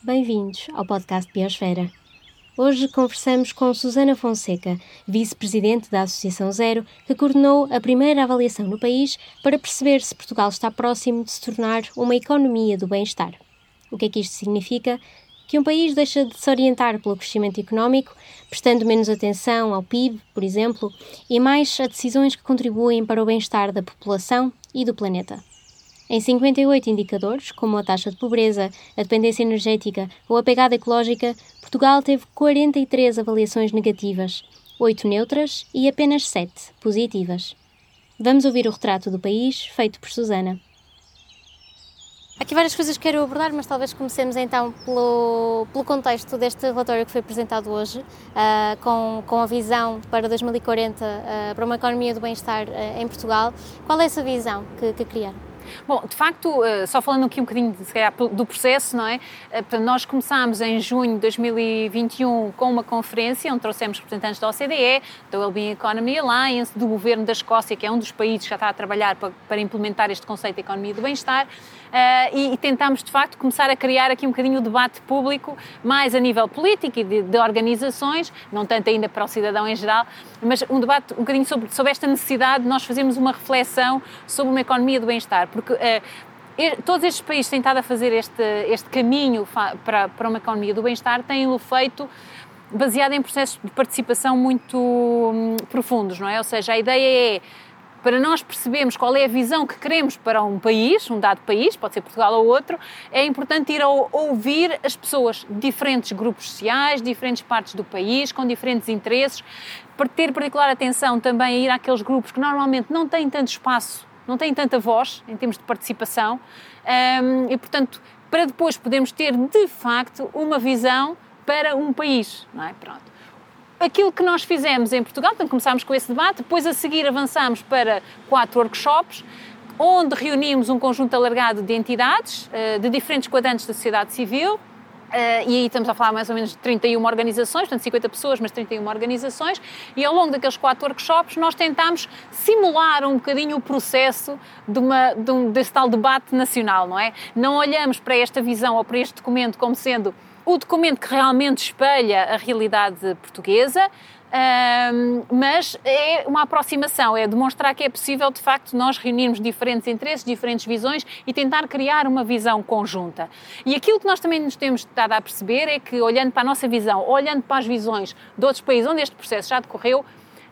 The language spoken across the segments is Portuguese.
Bem-vindos ao podcast Biosfera. Hoje conversamos com Susana Fonseca, vice-presidente da Associação Zero, que coordenou a primeira avaliação no país para perceber se Portugal está próximo de se tornar uma economia do bem-estar. O que é que isto significa? Que um país deixa de se orientar pelo crescimento económico, prestando menos atenção ao PIB, por exemplo, e mais a decisões que contribuem para o bem-estar da população e do planeta. Em 58 indicadores, como a taxa de pobreza, a dependência energética ou a pegada ecológica, Portugal teve 43 avaliações negativas, 8 neutras e apenas 7 positivas. Vamos ouvir o retrato do país feito por Susana. Aqui várias coisas que quero abordar, mas talvez comecemos então pelo, pelo contexto deste relatório que foi apresentado hoje, uh, com, com a visão para 2040 uh, para uma economia do bem-estar uh, em Portugal. Qual é essa visão que, que criaram? Bom, de facto, eh, só falando aqui um bocadinho do processo, não é? Eh, nós começámos em junho de 2021 com uma conferência onde trouxemos representantes da OCDE, da Wellbeing Economy Alliance, do governo da Escócia, que é um dos países que já está a trabalhar para, para implementar este conceito de economia do bem-estar, e, e tentámos, de facto, começar a criar aqui um bocadinho o debate público, mais a nível político e de, de organizações, não tanto ainda para o cidadão em geral, mas um debate um bocadinho sobre, sobre esta necessidade de nós fazermos uma reflexão sobre uma economia do bem-estar, porque uh, todos estes países têm estado a fazer este, este caminho para, para uma economia do bem-estar, têm-lo feito baseado em processos de participação muito hum, profundos, não é? Ou seja, a ideia é para nós percebermos qual é a visão que queremos para um país, um dado país, pode ser Portugal ou outro, é importante ir ouvir as pessoas, diferentes grupos sociais, diferentes partes do país, com diferentes interesses, para ter particular atenção também a ir àqueles grupos que normalmente não têm tanto espaço, não têm tanta voz em termos de participação, um, e portanto, para depois podermos ter de facto uma visão para um país, não é? Pronto aquilo que nós fizemos em Portugal, portanto, começámos com esse debate, depois a seguir avançámos para quatro workshops, onde reunimos um conjunto alargado de entidades, eh, de diferentes quadrantes da sociedade civil, Uh, e aí estamos a falar mais ou menos de 31 organizações, portanto 50 pessoas, mas 31 organizações, e ao longo daqueles quatro workshops nós tentámos simular um bocadinho o processo de uma, de um, desse tal debate nacional, não é? Não olhamos para esta visão ou para este documento como sendo o documento que realmente espelha a realidade portuguesa, um, mas é uma aproximação, é demonstrar que é possível de facto nós reunirmos diferentes interesses, diferentes visões e tentar criar uma visão conjunta. E aquilo que nós também nos temos estado a perceber é que, olhando para a nossa visão, olhando para as visões de outros países onde este processo já decorreu,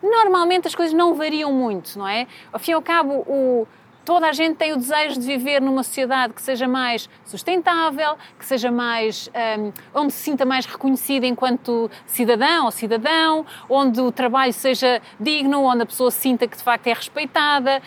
normalmente as coisas não variam muito, não é? Ao fim e ao cabo, o toda a gente tem o desejo de viver numa sociedade que seja mais sustentável, que seja mais. Um, onde se sinta mais reconhecido enquanto cidadão ou cidadão, onde o trabalho seja digno, onde a pessoa sinta que de facto é respeitada.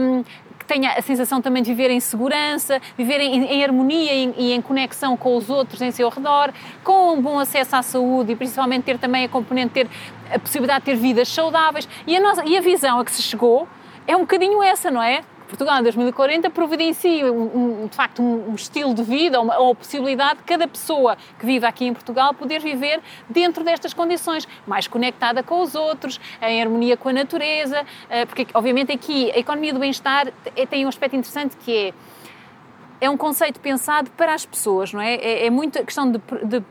Um, que tenha a sensação também de viver em segurança, viver em, em harmonia e em, e em, conexão com os outros em seu redor, com um bom acesso à saúde e principalmente ter também a componente, ter a possibilidade de ter vidas saudáveis. E a, nossa, e a visão a que se chegou é um bocadinho essa, não é? Portugal em 2040 providencia um, um, de facto um, um, estilo de vida ou, ou a possibilidade de cada pessoa que vive aqui em Portugal poder viver dentro destas condições, mais conectada com os outros, em harmonia com a natureza, eh, porque obviamente aqui a economia do bem-estar tem um aspecto interessante que é é um conceito pensado para as pessoas, não é? É, é muito a questão de, de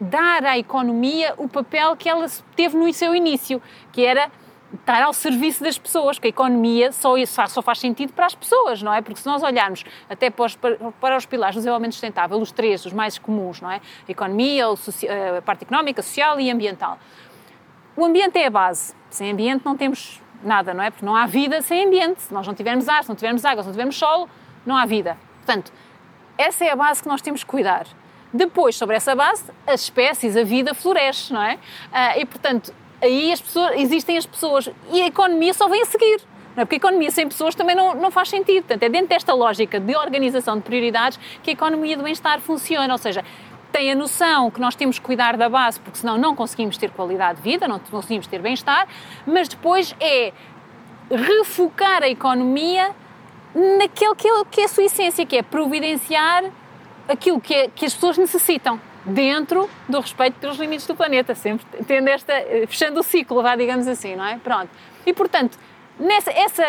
dar à economia o papel que ela teve no seu início, que era estar ao serviço das pessoas, porque a economia só, só faz sentido para as pessoas, não é? Porque se nós olharmos até para os, para os pilares do desenvolvimento sustentável, os três, os mais comuns, não é? A economia, a parte económica, social e ambiental. O ambiente é a base. Sem ambiente não temos nada, não é? Porque não há vida sem ambiente. Se nós não tivermos ar, se não tivermos água, se não tivermos solo, não há vida. Portanto, essa é a base que nós temos que cuidar. Depois, sobre essa base, as espécies, a vida floresce, não é? Ah, e, portanto, aí as pessoas, existem as pessoas e a economia só vem a seguir. Não é? Porque a economia sem pessoas também não, não faz sentido. Portanto, é dentro desta lógica de organização de prioridades que a economia do bem-estar funciona. Ou seja, tem a noção que nós temos que cuidar da base, porque senão não conseguimos ter qualidade de vida, não conseguimos ter bem-estar, mas depois é refocar a economia naquele que é, que é a sua essência, que é providenciar aquilo que, é, que as pessoas necessitam dentro do respeito pelos limites do planeta, sempre tendo esta, eh, fechando o ciclo, vá, digamos assim, não é? Pronto. E, portanto, nessa, essa,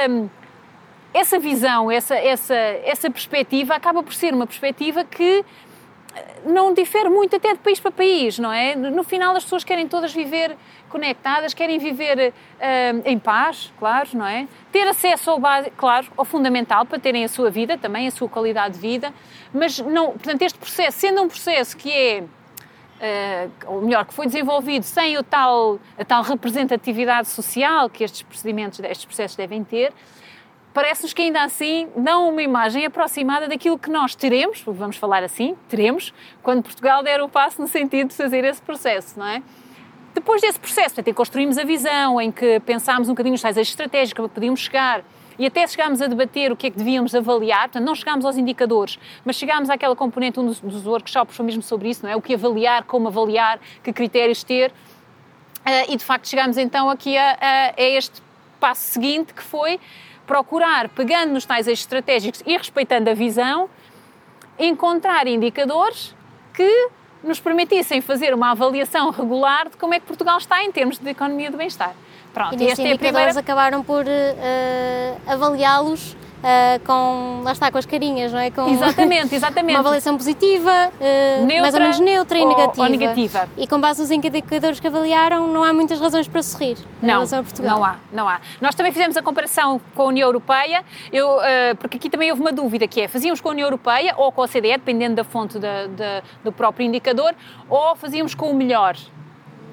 essa visão, essa, essa, essa perspectiva acaba por ser uma perspectiva que não difere muito até de país para país, não é? No final as pessoas querem todas viver conectadas, querem viver uh, em paz, claro, não é? Ter acesso ao básico, claro, ao fundamental para terem a sua vida também, a sua qualidade de vida, mas não, portanto, este processo, sendo um processo que é Uh, ou melhor, que foi desenvolvido sem o tal, a tal representatividade social que estes procedimentos, estes processos devem ter, parece-nos que ainda assim dão uma imagem aproximada daquilo que nós teremos, vamos falar assim, teremos, quando Portugal der o passo no sentido de fazer esse processo, não é? Depois desse processo, portanto, construímos a visão, em que pensámos um bocadinho nos tais estratégicos que podíamos chegar e até chegámos a debater o que é que devíamos avaliar, portanto, não chegámos aos indicadores, mas chegámos àquela componente, um dos, dos workshops foi mesmo sobre isso, não é? O que avaliar, como avaliar, que critérios ter, uh, e de facto chegámos então aqui a, a, a este passo seguinte, que foi procurar, pegando nos tais eixos estratégicos e respeitando a visão, encontrar indicadores que nos permitissem fazer uma avaliação regular de como é que Portugal está em termos de economia do bem-estar. Pronto, e, e esta é a primeira... acabaram por uh, avaliá-los uh, com, lá está, com as carinhas, não é? Com exatamente, exatamente. uma avaliação positiva, uh, neutra, mais ou menos neutra e ou, negativa. ou negativa. E com base nos indicadores que avaliaram, não há muitas razões para sorrir não, em relação a Portugal. Não há, não há. Nós também fizemos a comparação com a União Europeia, eu, uh, porque aqui também houve uma dúvida, que é, fazíamos com a União Europeia ou com a OCDE, dependendo da fonte da, da, do próprio indicador, ou fazíamos com o melhor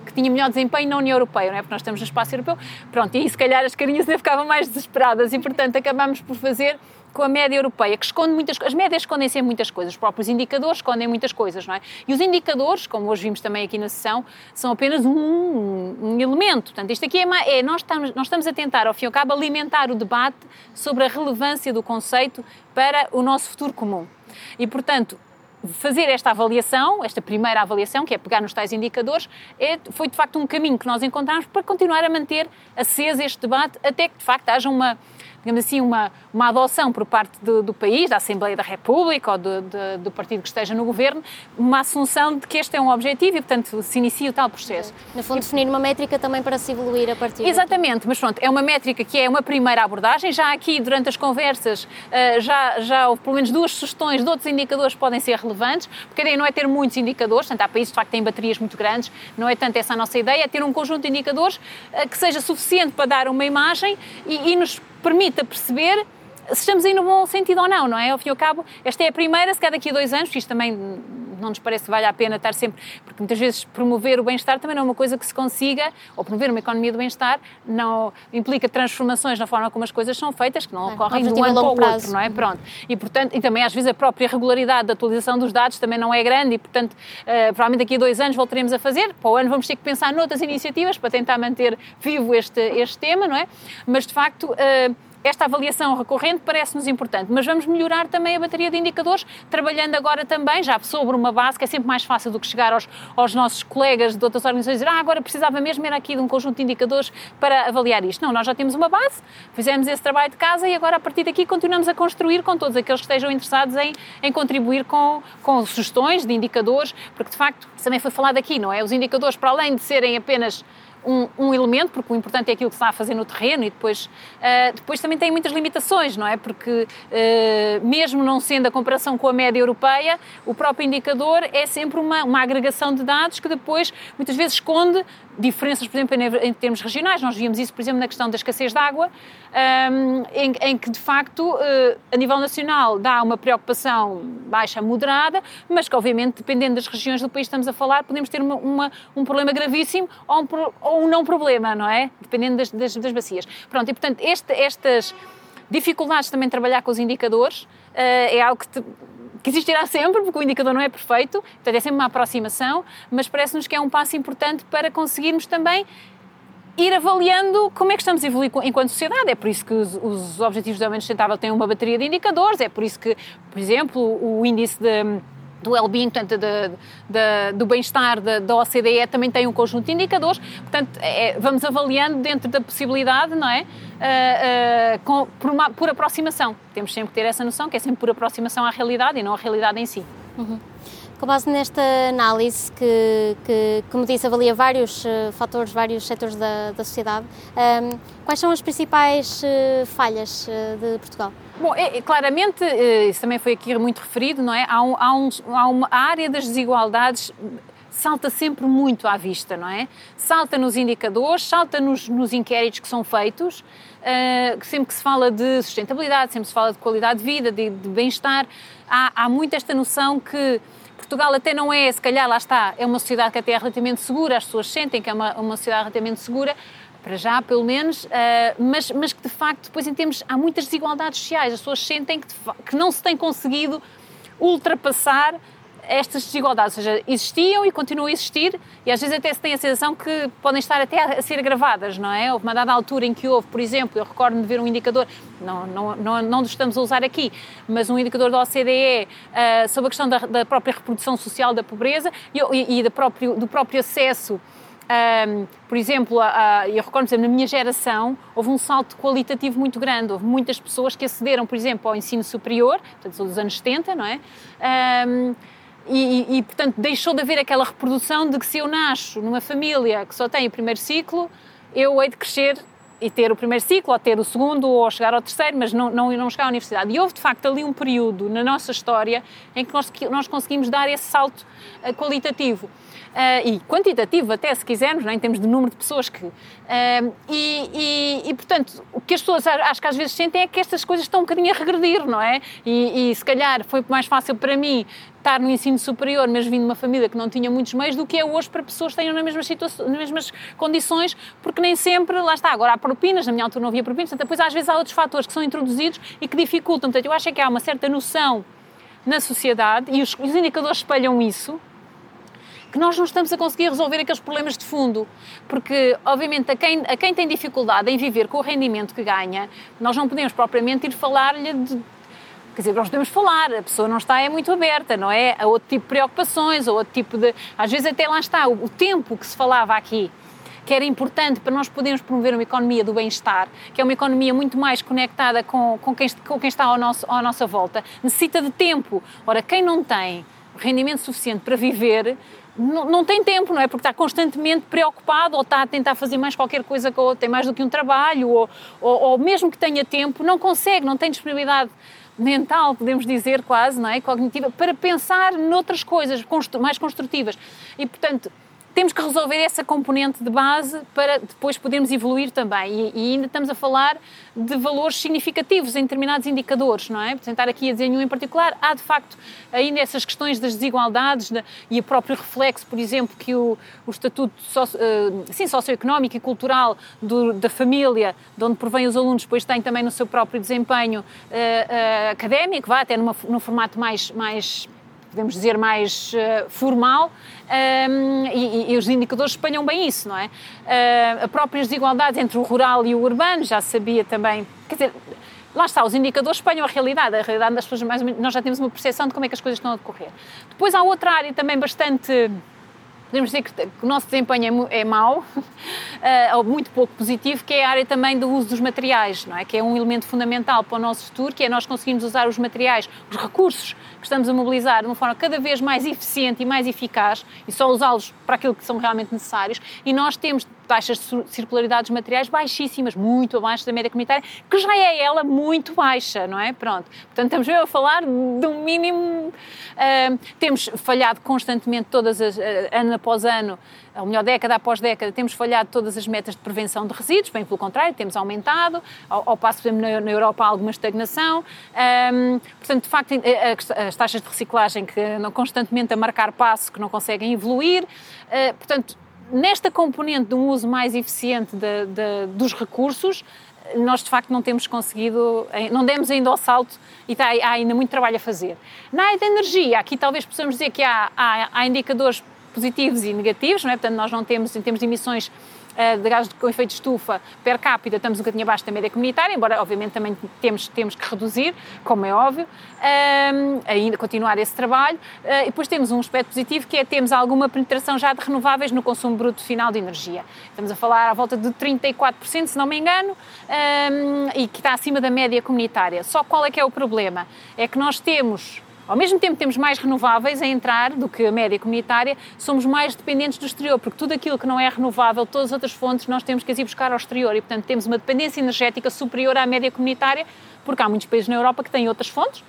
que tinha melhor desempenho na União Europeia, não é? Porque nós estamos no espaço europeu. Pronto, e aí se calhar as carinhas ainda ficavam mais desesperadas e, portanto, acabámos por fazer com a média europeia, que esconde muitas coisas. As médias escondem sempre muitas coisas, os próprios indicadores escondem muitas coisas, não é? E os indicadores, como hoje vimos também aqui na sessão, são apenas um, um elemento. Portanto, isto aqui é, é, nós, estamos, nós estamos a tentar, ao fim e ao cabo, alimentar o debate sobre a relevância do conceito para o nosso futuro comum. E, portanto, fazer esta avaliação, esta primeira avaliação, que é pegar nos tais indicadores, é, foi de facto um caminho que nós encontramos para continuar a manter aceso este debate até que de facto haja uma digamos assim, uma, uma adoção por parte do, do país, da Assembleia da República ou do, do, do, partido que esteja no governo, uma assunção de que este é um objetivo e, portanto, se inicia o tal processo. No fundo, definir uma métrica também para se evoluir a partir Exatamente, mas pronto, é uma métrica que é uma primeira abordagem. Já aqui, durante as conversas, eh, já, já houve pelo menos duas sugestões de outros indicadores que podem ser relevantes, porque a ideia não é ter muitos indicadores, portanto, há países de facto que têm baterias muito grandes, não é tanto essa a nossa ideia, é ter um conjunto de indicadores eh, que seja suficiente para dar uma imagem e, e nos permita perceber se estamos aí no bom sentido ou não, não é? Ao fim e ao cabo, esta é a primeira, se calhar daqui a dois anos, isto também não nos parece que vale a pena estar sempre, porque muitas vezes promover o bem-estar também não é uma coisa que se consiga, ou promover uma economia do bem-estar não implica transformações na forma como as coisas são feitas, que não é, ocorrem de um ano para o outro, não é? Pronto. E, portanto, e também às vezes a própria regularidade da atualização dos dados também não é grande e, portanto, uh, provavelmente daqui a dois anos voltaremos a fazer, para o ano vamos ter que pensar noutras iniciativas para tentar manter vivo este, este tema, não é? Mas, de facto, uh, esta avaliação recorrente parece-nos importante, mas vamos melhorar também a bateria de indicadores, trabalhando agora também, já sobre uma base, que é sempre mais fácil do que chegar aos, aos nossos colegas de outras organizações e dizer, ah, agora precisava mesmo era aqui de um conjunto de indicadores para avaliar isto. Não, nós já temos uma base, fizemos esse trabalho de casa e agora a partir daqui continuamos a construir com todos aqueles que estejam interessados em, em contribuir com, com sugestões de indicadores, porque de facto, também foi falado aqui, não é? Os indicadores, para além de serem apenas um, um, elemento, porque o importante é aquilo que se está a fazer no terreno e depois, uh, depois também tem muitas limitações, não é? Porque uh, mesmo não sendo a comparação com a média europeia, o próprio indicador é sempre uma, uma agregação de dados que depois muitas vezes esconde diferenças, por exemplo, em, termos regionais. Nós víamos isso, por exemplo, na questão da escassez de água, um, em, em, que, de facto, uh, a nível nacional dá uma preocupação baixa, moderada, mas que, obviamente, dependendo das regiões do país que estamos a falar, podemos ter uma, uma, um problema gravíssimo ou um, ou um não problema, não é? Dependendo das, das, das bacias. Pronto, e, portanto, este, estas dificuldades também de trabalhar com os indicadores uh, é algo que... Te, que existirá sempre, porque o indicador não é perfeito, portanto é sempre uma aproximação, mas parece-nos que é um passo importante para conseguirmos também ir avaliando como é que estamos a evoluir enquanto sociedade. É por isso que os, os Objetivos de Desenvolvimento Sustentável têm uma bateria de indicadores, é por isso que, por exemplo, o índice de do well-being, portanto, de, de, do bem-estar da, OCDE também tem um conjunto de indicadores, portanto, é, vamos avaliando dentro da possibilidade, não é? Uh, uh, com, por, uma, por aproximação. Temos sempre que ter essa noção que é sempre por aproximação à realidade e não à realidade em si. Uhum. Com base nesta análise, que, que como disse, avalia vários uh, fatores, vários setores da, da sociedade, um, ehm, quais são as principais uh, falhas uh, de Portugal? Bom, é, é, claramente, isso também foi aqui muito referido, não é? Há, um, há, um, há uma área das desigualdades salta sempre muito à vista, não é? Salta nos indicadores, salta nos, nos inquéritos que são feitos, uh, sempre que se fala de sustentabilidade, sempre se fala de qualidade de vida, de, de bem-estar, há, há muito esta noção que Portugal até não é, se calhar lá está, é uma sociedade que até é relativamente segura, as pessoas sentem que é uma, uma sociedade relativamente segura, para já pelo menos, uh, mas, mas que de facto depois em termos, há muitas desigualdades sociais, as pessoas sentem que, que não se tem conseguido ultrapassar estas desigualdades, ou seja, existiam e continuam a existir e às vezes até se tem a sensação que podem estar até a ser agravadas, não é? Houve uma dada altura em que houve, por exemplo, eu recordo-me de ver um indicador, não, não, não, não estamos a usar aqui, mas um indicador da OCDE uh, sobre a questão da, da, própria reprodução social da pobreza e, e, e do, próprio, do próprio acesso um, por exemplo, a, a, eu recordo, me na minha geração houve um salto qualitativo muito grande. Houve muitas pessoas que acederam, por exemplo, ao ensino superior, portanto, dos anos 70, não é? Um, e, e, portanto, deixou de haver aquela reprodução de que se eu nasço numa família que só tem o primeiro ciclo, eu hei de crescer e ter o primeiro ciclo, ou ter o segundo, ou chegar ao terceiro, mas não, não, não chegar à universidade. E houve, de facto, ali um período na nossa história em que nós, nós conseguimos dar esse salto uh, qualitativo. Uh, e quantitativo até, se quisermos, não é? em termos de número de pessoas que... Uh, e, e, e, portanto, o que as pessoas acho que às vezes sentem é que estas coisas estão um bocadinho a regredir, não é? E, e se calhar foi mais fácil para mim estar no ensino superior, mas vindo de uma família que não tinha muitos meios, do que é hoje para pessoas que tenham nas mesmas, nas mesmas condições, porque nem sempre, lá está, agora há propinas, na minha altura não havia propinas, portanto, depois às vezes há outros fatores que são introduzidos e que dificultam. Portanto, eu acho é que há uma certa noção na sociedade, e os, os indicadores espelham isso, que nós não estamos a conseguir resolver aqueles problemas de fundo. Porque, obviamente, a quem, a quem tem dificuldade em viver com o rendimento que ganha, nós não podemos propriamente ir falar-lhe de Quer dizer, nós podemos falar, a pessoa não está é muito aberta, não é? A outro tipo de preocupações, a outro tipo de. Às vezes até lá está, o, o tempo que se falava aqui, que era importante para nós podermos promover uma economia do bem-estar, que é uma economia muito mais conectada com, com, quem, com quem está ao nosso, à nossa volta, necessita de tempo. Ora, quem não tem rendimento suficiente para viver, não, não, tem tempo, não é? Porque está constantemente preocupado ou está a tentar fazer mais qualquer coisa que ou tem mais do que um trabalho, ou, ou, ou mesmo que tenha tempo, não consegue, não tem disponibilidade mental, podemos dizer quase, não é? Cognitiva, para pensar noutras coisas mais construtivas. E, portanto, temos que resolver essa componente de base para depois podermos evoluir também. E, e, ainda estamos a falar de valores significativos em determinados indicadores, não é? Por tentar aqui a dizer nenhum em particular, há de facto ainda essas questões das desigualdades de, e o próprio reflexo, por exemplo, que o, o estatuto socio, uh, sim, socioeconómico e cultural do, da família, de onde provém os alunos, depois tem também no seu próprio desempenho uh, uh, académico, vá até numa, num formato mais, mais podemos dizer, mais uh, formal, um, e, e, os indicadores espalham bem isso, não é? Uh, a própria desigualdade entre o rural e o urbano, já sabia também, quer dizer, lá está, os indicadores espalham a realidade, a realidade das pessoas, mais nós já temos uma percepção de como é que as coisas estão a decorrer. Depois há outra área também bastante podemos dizer que o nosso desempenho é, é mau, eh, ou muito pouco positivo, que é a área também do uso dos materiais, não é? que é um elemento fundamental para o nosso futuro, que é nós conseguirmos usar os materiais, os recursos que estamos a mobilizar de uma forma cada vez mais eficiente e mais eficaz, e só usá-los para aquilo que são realmente necessários, e nós temos taxas de circularidade dos materiais baixíssimas, muito abaixo da média comunitária, que já é ela muito baixa, não é? Pronto. Portanto, estamos mesmo a falar de um mínimo. Uh, temos falhado constantemente, todas as, uh, ano após ano, ou melhor, década após década, temos falhado todas as metas de prevenção de resíduos, bem pelo contrário, temos aumentado, ao, ao passo, exemplo, na, Europa há alguma estagnação. Um, portanto, de facto, as taxas de reciclagem que andam constantemente a marcar passo, que não conseguem evoluir. Uh, portanto, nesta componente de um uso mais eficiente de, de, dos recursos, nós de facto não temos conseguido, não demos ainda ao salto e está, há ainda muito trabalho a fazer. Na área da energia, aqui talvez possamos dizer que há, há, há indicadores positivos e negativos, não é? portanto nós não temos, em termos de emissões eh, de gás com efeito de estufa per capita estamos um bocadinho abaixo da média comunitária, embora obviamente também temos, temos que reduzir, como é óbvio, um, ainda continuar esse trabalho. Uh, e depois temos um aspecto positivo que é temos alguma penetração já de renováveis no consumo bruto final de energia. Estamos a falar à volta de 34%, se não me engano, um, e que está acima da média comunitária. Só qual é que é o problema? É que nós temos ao mesmo tempo temos mais renováveis a entrar do que a média comunitária, somos mais dependentes do exterior, porque tudo aquilo que não é renovável, todas as outras fontes, nós temos que as ir buscar ao exterior e, portanto, temos uma dependência energética superior à média comunitária, porque há muitos países na Europa que têm outras fontes,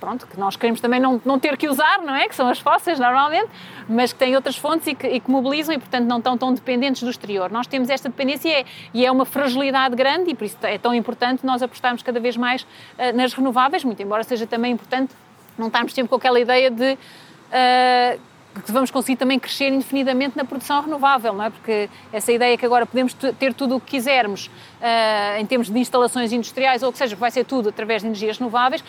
pronto, que nós queremos também não, não ter que usar, não é? Que são as fósseis normalmente, mas que têm outras fontes e que, e que mobilizam e, portanto, não estão tão dependentes do exterior. Nós temos esta dependência e é, e é uma fragilidade grande e por isso é tão importante nós apostarmos cada vez mais uh, nas renováveis, muito embora seja também importante não estarmos sempre com aquela ideia de. Uh, que vamos conseguir também crescer indefinidamente na produção renovável, não é? Porque essa ideia que agora podemos ter tudo o que quisermos uh, em termos de instalações industriais, ou que seja, que vai ser tudo através de energias renováveis,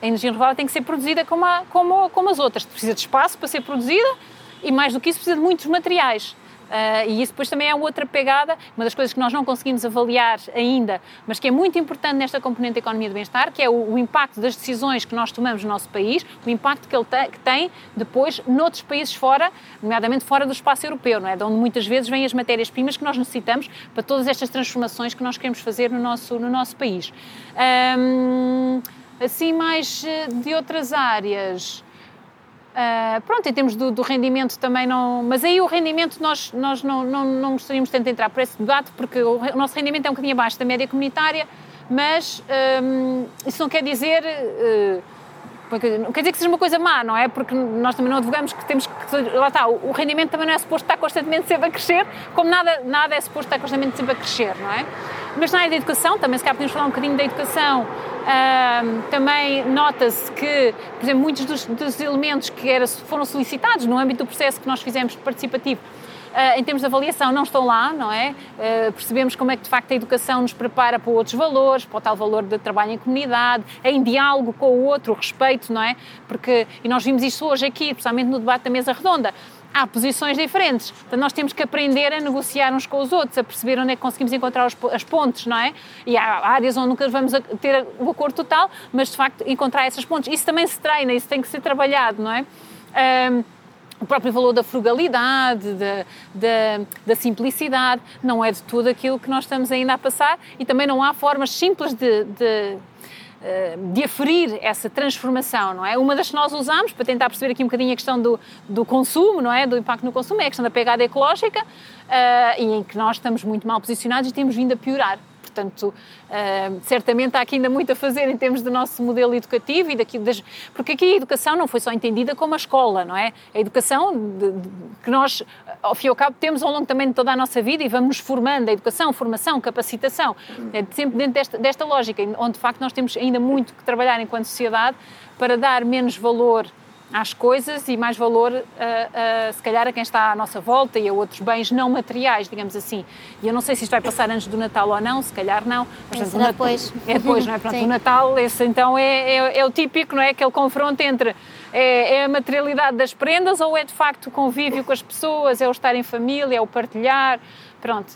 a energia renovável tem que ser produzida como, a, como, como as outras. Precisa de espaço para ser produzida e, mais do que isso, precisa de muitos materiais. Uh, e isso depois também é outra pegada, uma das coisas que nós não conseguimos avaliar ainda, mas que é muito importante nesta componente da economia do bem-estar, que é o, o, impacto das decisões que nós tomamos no nosso país, o impacto que ele que tem depois noutros países fora, nomeadamente fora do espaço europeu, não é? De onde muitas vezes vêm as matérias-primas que nós necessitamos para todas estas transformações que nós queremos fazer no nosso, no nosso país. Assim mais eh, de outras áreas. Uh, pronto, em termos do, do, rendimento também não. Mas aí o rendimento nós, nós não, não, não gostaríamos tanto de entrar por esse debate, porque o, o, nosso rendimento é um bocadinho abaixo da média comunitária, mas um, isso não quer dizer. Uh, não quer dizer que seja uma coisa má, não é? Porque nós também não advogamos que temos que. Lá está, o rendimento também não é suposto estar constantemente sempre a crescer, como nada, nada é suposto estar constantemente sempre a crescer, não é? Mas na área da educação, também se calhar podemos falar um bocadinho da educação, também nota-se que, por exemplo, muitos dos, dos elementos que era, foram solicitados no âmbito do processo que nós fizemos participativo Uh, em termos de avaliação não estão lá, não é? Uh, percebemos como é que de facto a educação nos prepara para outros valores, para o tal valor de trabalho em comunidade, em diálogo com o outro, respeito, não é? Porque, e nós vimos isso hoje aqui, principalmente no debate da mesa redonda, há posições diferentes. Então nós temos que aprender a negociar uns com os outros, a perceber onde é que conseguimos encontrar os, as pontes, não é? E há áreas onde nunca vamos ter o acordo total, mas de facto encontrar essas pontes. Isso também se treina, isso tem que ser trabalhado, não é? Um, o próprio valor da frugalidade, da, da, da, simplicidade, não é de tudo aquilo que nós estamos ainda a passar e também não há formas simples de, de de aferir essa transformação, não é? Uma das que nós usamos para tentar perceber aqui um bocadinho a questão do, do consumo, não é? Do impacto no consumo, é a questão da pegada ecológica uh, e em que nós estamos muito mal posicionados e temos vindo a piorar. Portanto, uh, certamente há aqui ainda muito a fazer em termos do nosso modelo educativo e daqui das, porque aqui a educação não foi só entendida como a escola, não é? A educação de, de, que nós, ao fim e ao cabo, temos ao longo também de toda a nossa vida e vamos formando, a educação, formação, capacitação, é sempre dentro desta, desta lógica, onde de facto nós temos ainda muito que trabalhar enquanto sociedade para dar menos valor às coisas e mais valor, uh, uh, se calhar, a quem está à nossa volta e a outros bens não materiais, digamos assim. E eu não sei se isto vai passar antes do Natal ou não, se calhar não. Mas Natal, depois. É depois, não é? Pronto, o Natal, esse então é, é, é, o típico, não é? Aquele confronto entre é, é, a materialidade das prendas ou é de facto o convívio com as pessoas, é o estar em família, é o partilhar, pronto.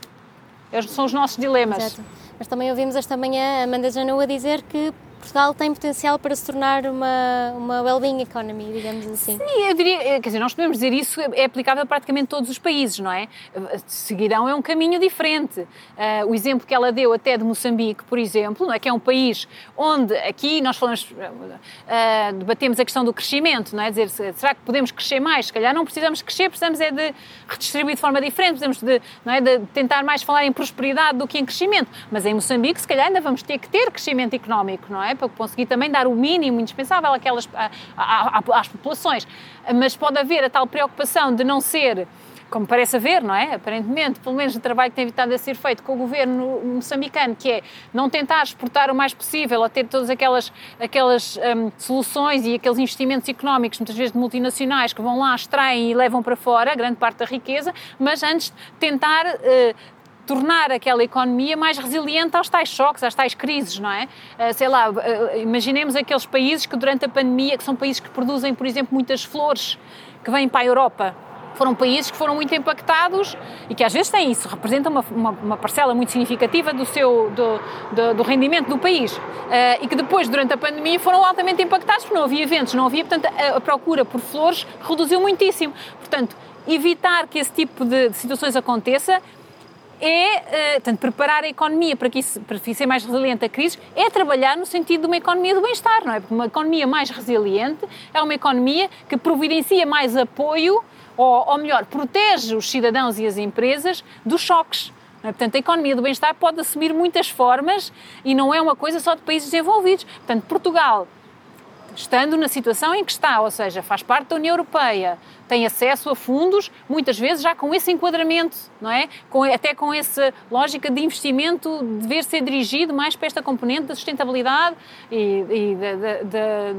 São os nossos dilemas. Exato. Mas também ouvimos esta manhã a Amanda Janua dizer que Portugal tem potencial para se tornar uma, uma well-being economy, digamos assim. Sim, eu diria, eh, quer dizer, nós podemos dizer isso, é aplicável a praticamente todos os países, não é? Seguirão é um caminho diferente. Uh, o exemplo que ela deu até de Moçambique, por exemplo, não é? que é um país onde aqui nós falamos, uh, debatemos a questão do crescimento, não é? Dizer, será que podemos crescer mais? Se calhar não precisamos crescer, precisamos é de redistribuir de forma diferente, precisamos de, não é, de tentar mais falar em prosperidade do que em crescimento. Mas em Moçambique, se calhar ainda vamos ter que ter crescimento económico, não é? Para conseguir também dar o mínimo indispensável àquelas, às populações. Mas pode haver a tal preocupação de não ser como parece haver, não é? Aparentemente, pelo menos o trabalho que tem evitado a ser feito com o governo moçambicano, que é não tentar exportar o mais possível, ou ter todas aquelas, aquelas um, soluções e aqueles investimentos económicos, muitas vezes de multinacionais, que vão lá, extraem e levam para fora grande parte da riqueza, mas antes tentar uh, tornar aquela economia mais resiliente aos tais choques, às tais crises, não é? Uh, sei lá, uh, imaginemos aqueles países que durante a pandemia, que são países que produzem, por exemplo, muitas flores que vêm para a Europa, foram países que foram muito impactados e que às vezes têm isso, representam uma, uma, uma parcela muito significativa do seu do, do, do rendimento do país uh, e que depois, durante a pandemia, foram altamente impactados porque não havia eventos, não havia, portanto, a, a procura por flores reduziu muitíssimo. Portanto, evitar que esse tipo de, de situações aconteça é, uh, portanto, preparar a economia para que isso, para ser mais resiliente a crise, é trabalhar no sentido de uma economia do bem-estar, não é? Porque uma economia mais resiliente é uma economia que providencia mais apoio, ou, ou melhor, protege os cidadãos e as empresas dos choques. É? Portanto, a economia do bem-estar pode assumir muitas formas e não é uma coisa só de países desenvolvidos. Portanto, Portugal estando na situação em que está, ou seja, faz parte da União Europeia, tem acesso a fundos, muitas vezes já com esse enquadramento, não é? Com, até com essa lógica de investimento dever ser dirigido mais para esta componente da sustentabilidade e, e da, da,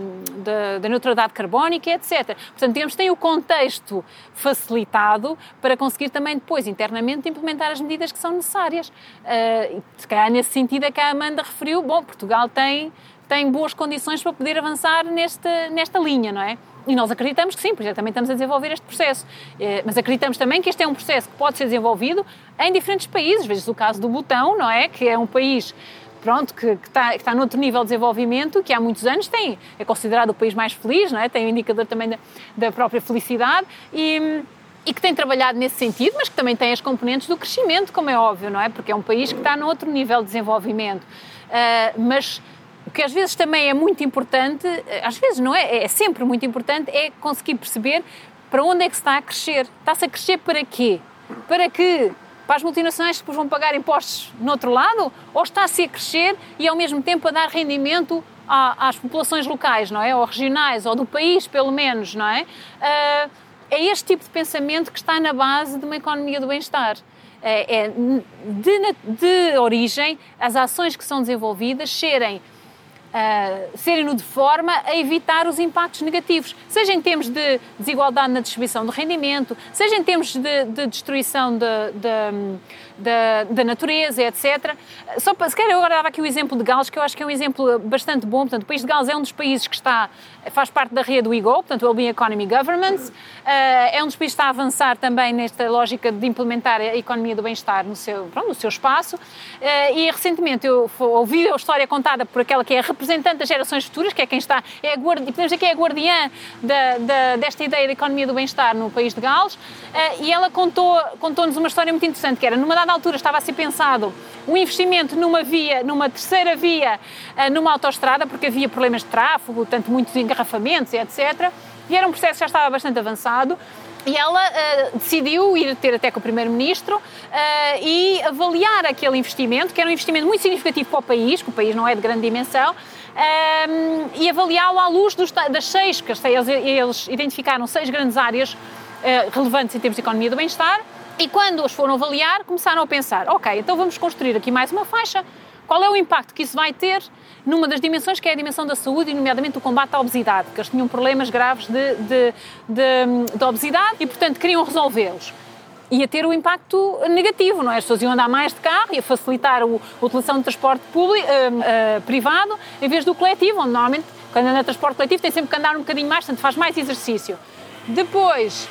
da, da, neutralidade carbónica, etc. Portanto, digamos, tem o contexto facilitado para conseguir também depois, internamente, implementar as medidas que são necessárias. Uh, se calhar nesse sentido é que a Amanda referiu, bom, Portugal tem tem boas condições para poder avançar nesta, nesta linha, não é? E nós acreditamos que sim, porque também estamos a desenvolver este processo. Eh, mas acreditamos também que este é um processo que pode ser desenvolvido em diferentes países. Veja o caso do Butão, não é? Que é um país pronto, que, que, está, que está noutro nível de desenvolvimento, que há muitos anos tem, é considerado o país mais feliz, não é? tem o um indicador também da, da própria felicidade e, e, que tem trabalhado nesse sentido, mas que também tem as componentes do crescimento, como é óbvio, não é? Porque é um país que está noutro nível de desenvolvimento. Uh, mas que às vezes também é muito importante, eh, às vezes não é, é sempre muito importante, é conseguir perceber para onde é que se está a crescer. Está-se a crescer para quê? Para que para as multinacionais que depois vão pagar impostos no outro lado? Ou está-se a crescer e ao mesmo tempo a dar rendimento às populações locais, não é? Ou regionais, ou do país, pelo menos, não é? Uh, é este tipo de pensamento que está na base de uma economia do bem-estar. É, é de, de origem, as ações que são desenvolvidas serem uh, serem-no de forma a evitar os impactos negativos, seja em termos de desigualdade na distribuição do rendimento, seja em termos de, de destruição de, de, da, da natureza, etc. Só para, se quer, eu agora dava aqui o exemplo de Gales, que eu acho que é um exemplo bastante bom. Portanto, o país de Gales é um dos países que está, faz parte da rede WeGo, portanto, o Wellbeing Economy Governments. É um dos países que está a avançar também nesta lógica de implementar a economia do bem-estar no seu, pronto, no seu espaço. E recentemente eu ouvi a história contada por aquela que é a representante das gerações futuras, que é quem está, é a guardi, podemos dizer que é a guardiã da, da, desta ideia da economia do bem-estar no país de Gales. E ela contou-nos contou uma história muito interessante, que era numa dada altura estava a ser pensado um investimento numa via, numa terceira via, eh, numa autoestrada, porque havia problemas de tráfego, tanto muitos engarrafamentos, etc. E era um processo que já estava bastante avançado. E ela uh, decidiu ir ter até com o Primeiro-Ministro uh, e avaliar aquele investimento, que era um investimento muito significativo para o país, que o país não é de grande dimensão, uh, e avaliá-lo à luz dos, das seis, que eles, eles identificaram seis grandes áreas relevantes em termos de economia do bem-estar, e quando os foram avaliar, começaram a pensar: ok, então vamos construir aqui mais uma faixa. Qual é o impacto que isso vai ter numa das dimensões que é a dimensão da saúde, e nomeadamente o combate à obesidade, porque eles tinham problemas graves de, de, de, de obesidade e, portanto, queriam resolvê-los ia ter o um impacto negativo, não é? As pessoas iam andar mais de carro, ia facilitar a utilização do transporte público, uh, uh, privado em vez do coletivo, onde normalmente, quando anda transporte coletivo, tem sempre que andar um bocadinho mais, portanto faz mais exercício. Depois,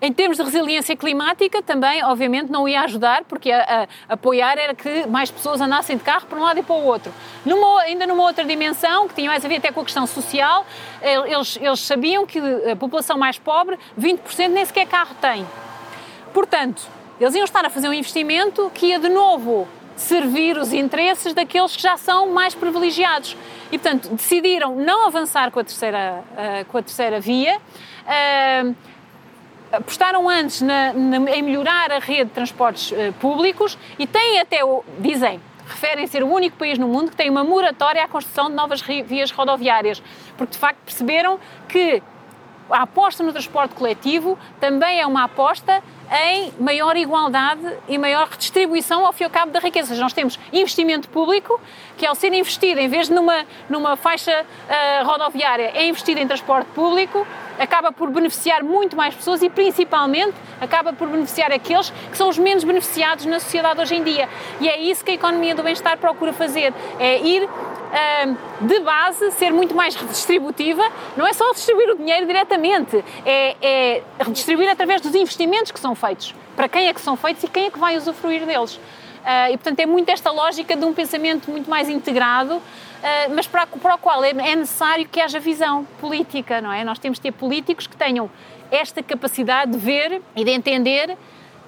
em termos de resiliência climática, também, obviamente, não ia ajudar, porque a, a, apoiar era que mais pessoas andassem de carro para um lado e para o outro. Numa, ainda numa outra dimensão, que tinha mais a ver até com a questão social, eles, eles sabiam que a população mais pobre, 20% nem sequer carro tem. Portanto, eles iam estar a fazer um investimento que ia de novo servir os interesses daqueles que já são mais privilegiados. E, portanto, decidiram não avançar com a terceira, uh, com a terceira via. Apostaram antes na, na, em melhorar a rede de transportes uh, públicos e têm até, o, dizem, referem ser o único país no mundo que tem uma moratória à construção de novas vias rodoviárias, porque de facto perceberam que a aposta no transporte coletivo também é uma aposta em maior igualdade e maior redistribuição ao fim e ao cabo da riqueza. Nós temos investimento público, que ao ser investido, em vez de numa, numa faixa uh, rodoviária, é investido em transporte público, acaba por beneficiar muito mais pessoas e, principalmente, acaba por beneficiar aqueles que são os menos beneficiados na sociedade hoje em dia. E é isso que a economia do bem-estar procura fazer, é ir de base, ser muito mais redistributiva, não é só distribuir o dinheiro diretamente, é, é redistribuir através dos investimentos que são feitos, para quem é que são feitos e quem é que vai usufruir deles. Uh, e, portanto, é muito esta lógica de um pensamento muito mais integrado, uh, mas para, para o qual é, é, necessário que haja visão política, não é? Nós temos de ter políticos que tenham esta capacidade de ver e de entender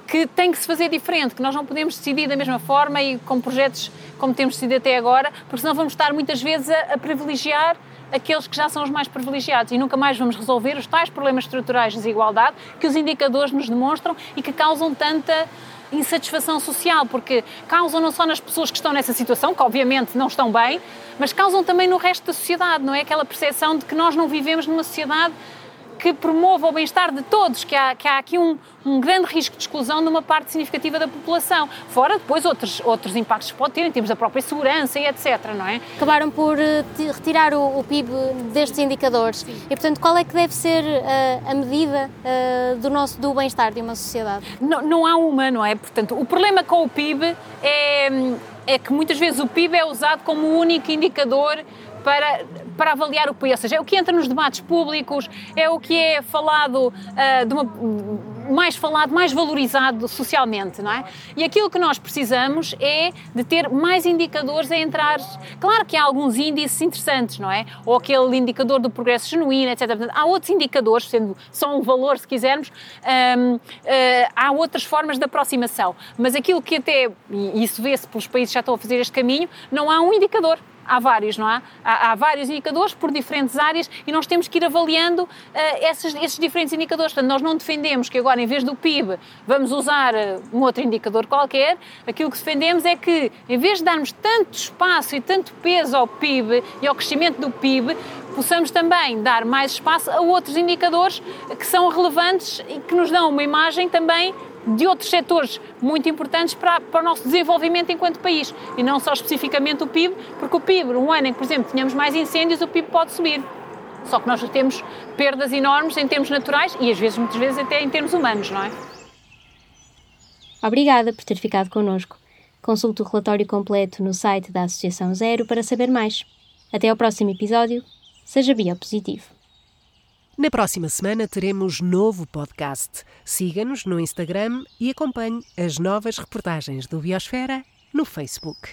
que tem que se fazer diferente, que nós não podemos decidir da mesma forma e com projetos como temos decidido até agora, porque senão vamos estar muitas vezes a, a privilegiar aqueles que já são os mais privilegiados e nunca mais vamos resolver os tais problemas estruturais de desigualdade que os indicadores nos demonstram e que causam tanta insatisfação social, porque causam não só nas pessoas que estão nessa situação, que obviamente não estão bem, mas causam também no resto da sociedade, não é? Aquela percepção de que nós não vivemos numa sociedade que promova o bem-estar de todos, que há, que há aqui um, um, grande risco de exclusão de uma parte significativa da população. Fora depois outros, outros impactos que pode ter em termos da própria segurança e etc, não é? Acabaram por uh, retirar o, o, PIB destes indicadores Sim. e, portanto, qual é que deve ser uh, a medida uh, do nosso do bem-estar de uma sociedade? Não, não há uma, não é? Portanto, o problema com o PIB é, é que muitas vezes o PIB é usado como o único indicador para, para avaliar o país. Ou seja, é o que entra nos debates públicos, é o que é falado, uh, uma, mais falado, mais valorizado socialmente, não é? E aquilo que nós precisamos é de ter mais indicadores a entrar. Claro que há alguns índices interessantes, não é? Ou aquele indicador do progresso genuíno, etc. Há outros indicadores, sendo só um valor, se quisermos, um, uh, ah, há outras formas de aproximação. Mas aquilo que até, e isso vê-se pelos países que já estão a fazer este caminho, não há um indicador há vários, não há? Há, há vários indicadores por diferentes áreas e nós temos que ir avaliando uh, esses, esses, diferentes indicadores. Portanto, nós não defendemos que agora, em vez do PIB, vamos usar uh, um outro indicador qualquer. Aquilo que defendemos é que, em vez de darmos tanto espaço e tanto peso ao PIB e ao crescimento do PIB, possamos também dar mais espaço a outros indicadores que são relevantes e que nos dão uma imagem também de outros setores muito importantes para, para o nosso desenvolvimento enquanto país e não só especificamente o PIB, porque o PIB, um ano em que, por exemplo, tínhamos mais incêndios, o PIB pode subir. Só que nós temos perdas enormes em termos naturais e às vezes, muitas vezes, até em termos humanos, não é? Obrigada por ter ficado connosco. Consulte o relatório completo no site da Associação Zero para saber mais. Até ao próximo episódio. Seja biopositivo. Na próxima semana teremos novo podcast. Siga-nos no Instagram e acompanhe as novas reportagens do Biosfera no Facebook.